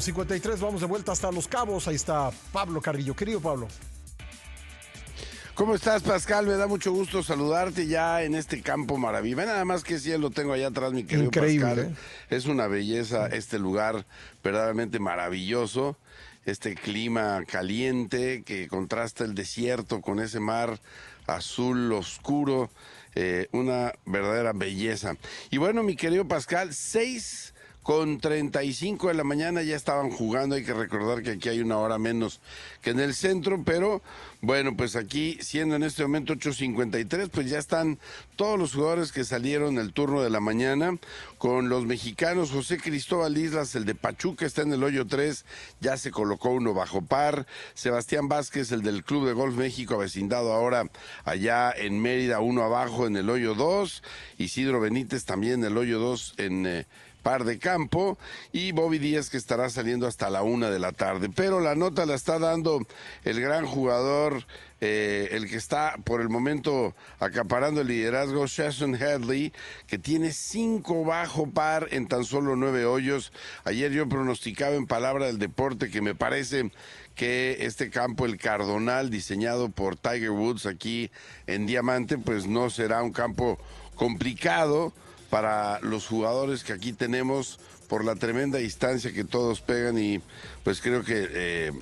53, vamos de vuelta hasta Los Cabos. Ahí está Pablo Carrillo. Querido Pablo. ¿Cómo estás, Pascal? Me da mucho gusto saludarte ya en este campo maravilloso. Nada más que si lo tengo allá atrás, mi querido Increíble, Pascal. ¿eh? Es una belleza este lugar verdaderamente maravilloso. Este clima caliente que contrasta el desierto con ese mar azul oscuro. eh, una verdadera belleza. Y bueno, mi querido Pascal, seis con 35 de la mañana ya estaban jugando. Hay que recordar que aquí hay una hora menos que en el centro, pero bueno, pues aquí, siendo en este momento 8.53, pues ya están todos los jugadores que salieron el turno de la mañana con los mexicanos. José Cristóbal Islas, el de Pachuca, está en el hoyo 3, ya se colocó uno bajo par. Sebastián Vázquez, el del Club de Golf México, avecindado ahora allá en Mérida, uno abajo en el hoyo 2. Isidro Benítez también en el hoyo 2 en... eh, par de campo y Bobby Díaz que estará saliendo hasta la una de la tarde. Pero la nota la está dando el gran jugador, eh, el que está por el momento acaparando el liderazgo, Jason Hadley, que tiene cinco bajo par en tan solo nueve hoyos. Ayer yo pronosticaba en palabra del deporte que me parece que este campo, el Cardonal, diseñado por Tiger Woods aquí en Diamante, pues no será un campo complicado para los jugadores que aquí tenemos por la tremenda distancia que todos pegan y pues creo que eh,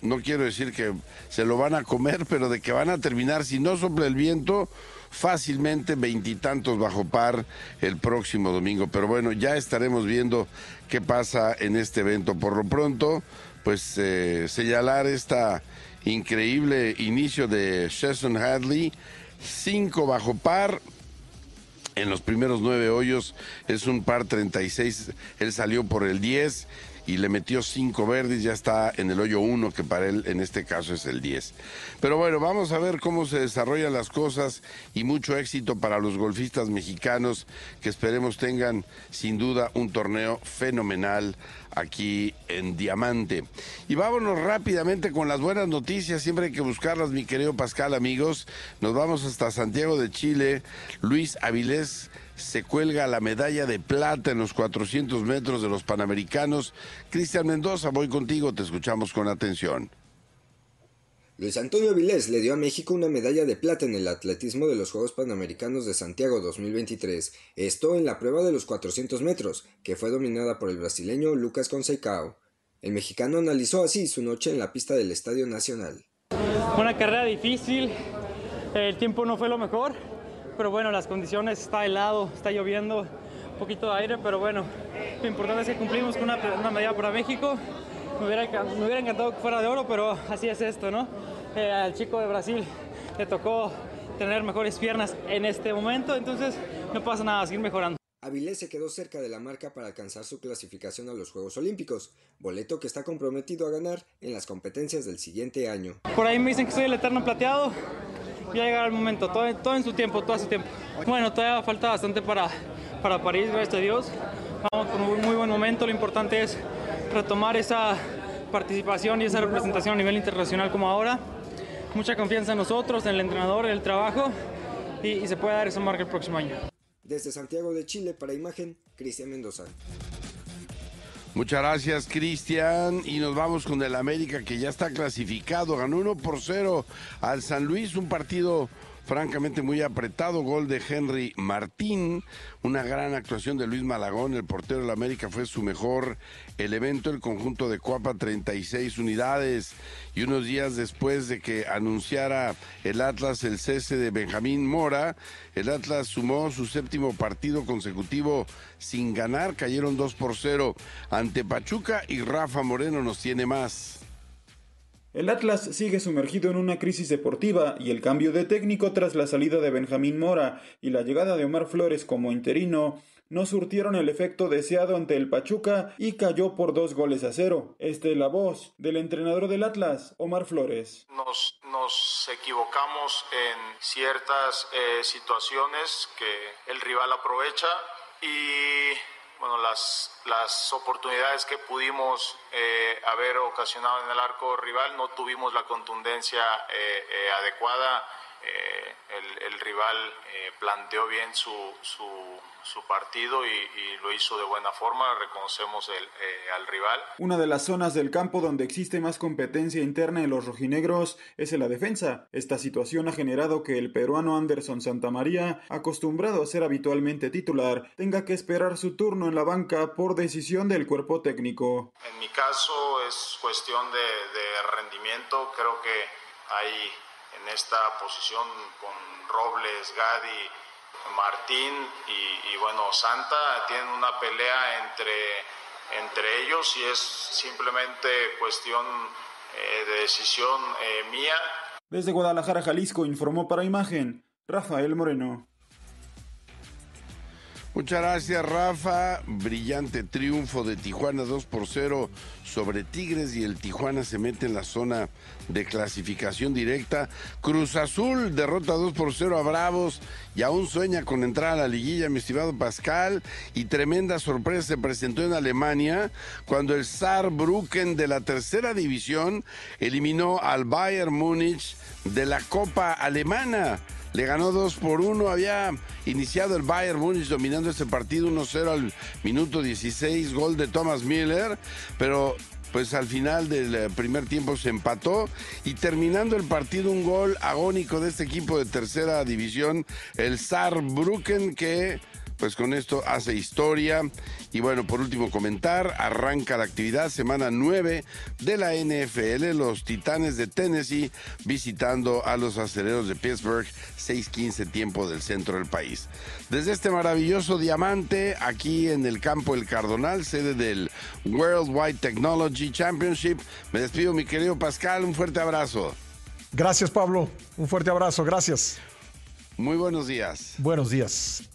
no quiero decir que se lo van a comer, pero de que van a terminar, si no sopla el viento, fácilmente veintitantos bajo par el próximo domingo. Pero bueno, ya estaremos viendo qué pasa en este evento. Por lo pronto, pues eh, señalar esta increíble inicio de Jason Hadley, cinco bajo par, en los primeros nueve hoyos. Es un par 36, él salió por el 10 y le metió cinco verdes, ya está en el hoyo 1 que para él en este caso es el 10. Pero bueno, vamos a ver cómo se desarrollan las cosas y mucho éxito para los golfistas mexicanos que esperemos tengan sin duda un torneo fenomenal aquí en Diamante. Y vámonos rápidamente con las buenas noticias, siempre hay que buscarlas, mi querido Pascal, amigos. Nos vamos hasta Santiago de Chile. Luis Avilés se cuelga la medalla de plata en los 400 metros de los Panamericanos. Cristian Mendoza, voy contigo, te escuchamos con atención. Luis Antonio Vilés le dio a México una medalla de plata en el atletismo de los Juegos Panamericanos de Santiago 2023, esto en la prueba de los 400 metros, que fue dominada por el brasileño Lucas Conceicao. El mexicano analizó así su noche en la pista del Estadio Nacional. Una carrera difícil, el tiempo no fue lo mejor, pero bueno, las condiciones, está helado, está lloviendo, un poquito de aire, pero bueno, lo importante es que cumplimos con una, una medalla para México. Me hubiera, me hubiera, encantado que fuera de oro, pero así es esto, ¿no? Eh, al chico de Brasil le tocó tener mejores piernas en este momento, entonces no pasa nada, seguir mejorando. Avilés se quedó cerca de la marca para alcanzar su clasificación a los Juegos Olímpicos, boleto que está comprometido a ganar en las competencias del siguiente año. Por ahí me dicen que soy el eterno plateado, ya llegará el momento, todo, todo, en su tiempo, todo a su tiempo. Bueno, todavía falta bastante para, para París, gracias a Dios. Vamos con un muy buen momento, lo importante es retomar esa participación y esa representación a nivel internacional como ahora. Mucha confianza en nosotros, en el entrenador, en el trabajo y, y se puede dar esa marca el próximo año. Desde Santiago de Chile para Imagen, Cristian Mendoza. Muchas gracias, Cristian. Y nos vamos con el América, que ya está clasificado. Ganó 1 por 0 al San Luis, un partido francamente muy apretado. Gol de Henry Martín, una gran actuación de Luis Malagón, el portero de la América fue su mejor elemento. El conjunto de Cuapa, 36 unidades. Y unos días después de que anunciara el Atlas el cese de Benjamín Mora, el Atlas sumó su séptimo partido consecutivo sin ganar. Cayeron 2 por 0 ante Pachuca y Rafa Moreno nos tiene más. El Atlas sigue sumergido en una crisis deportiva y el cambio de técnico tras la salida de Benjamín Mora y la llegada de Omar Flores como interino no surtieron el efecto deseado ante el Pachuca y cayó por dos goles a cero. Esta es la voz del entrenador del Atlas, Omar Flores. Nos, nos equivocamos en ciertas eh, situaciones que el rival aprovecha y bueno, las, las oportunidades que pudimos eh, haber ocasionado en el arco rival no tuvimos la contundencia eh, eh, adecuada eh, el, rival eh, planteó bien su, su, partido y, lo hizo de buena forma, reconocemos el, eh, al rival. Una de las zonas del campo donde existe más competencia interna en los rojinegros es en la defensa. Esta situación ha generado que el peruano Anderson Santamaría, acostumbrado a ser habitualmente titular, tenga que esperar su turno en la banca por decisión del cuerpo técnico. En mi caso es cuestión de, de rendimiento, creo que hay en esta posición con Robles, Gadi, Martín y, bueno, Santa tienen una pelea entre, entre ellos y es simplemente cuestión eh, de decisión eh, mía. Desde Guadalajara, Jalisco, informó para Imagen Rafael Moreno. Muchas gracias, Rafa. Brillante triunfo de Tijuana 2 por 0 sobre Tigres y el Tijuana se mete en la zona de clasificación directa. Cruz Azul derrota 2 por 0 a Bravos y aún sueña con entrar a la liguilla, mi estimado Pascal. Y tremenda sorpresa se presentó en Alemania cuando el Saarbrücken de la tercera división eliminó al Bayern Múnich de la Copa Alemana. Le ganó 2 por 1. Había iniciado el Bayern Munich dominando este partido 1-0 al minuto 16. Gol de Thomas Miller. Pero pues al final del eh, primer tiempo se empató y terminando el partido un gol agónico de este equipo de tercera división, el Saarbrücken que pues con esto hace historia. Y bueno, por último comentar, arranca la actividad semana 9 de la NFL, los Titanes de Tennessee visitando a los aceleros de Pittsburgh, 6:15 tiempo del centro del país. Desde este maravilloso diamante, aquí en el campo El Cardonal, sede del Worldwide Technology Championship, me despido mi querido Pascal, un fuerte abrazo. Gracias Pablo, un fuerte abrazo, gracias. Muy buenos días. Buenos días.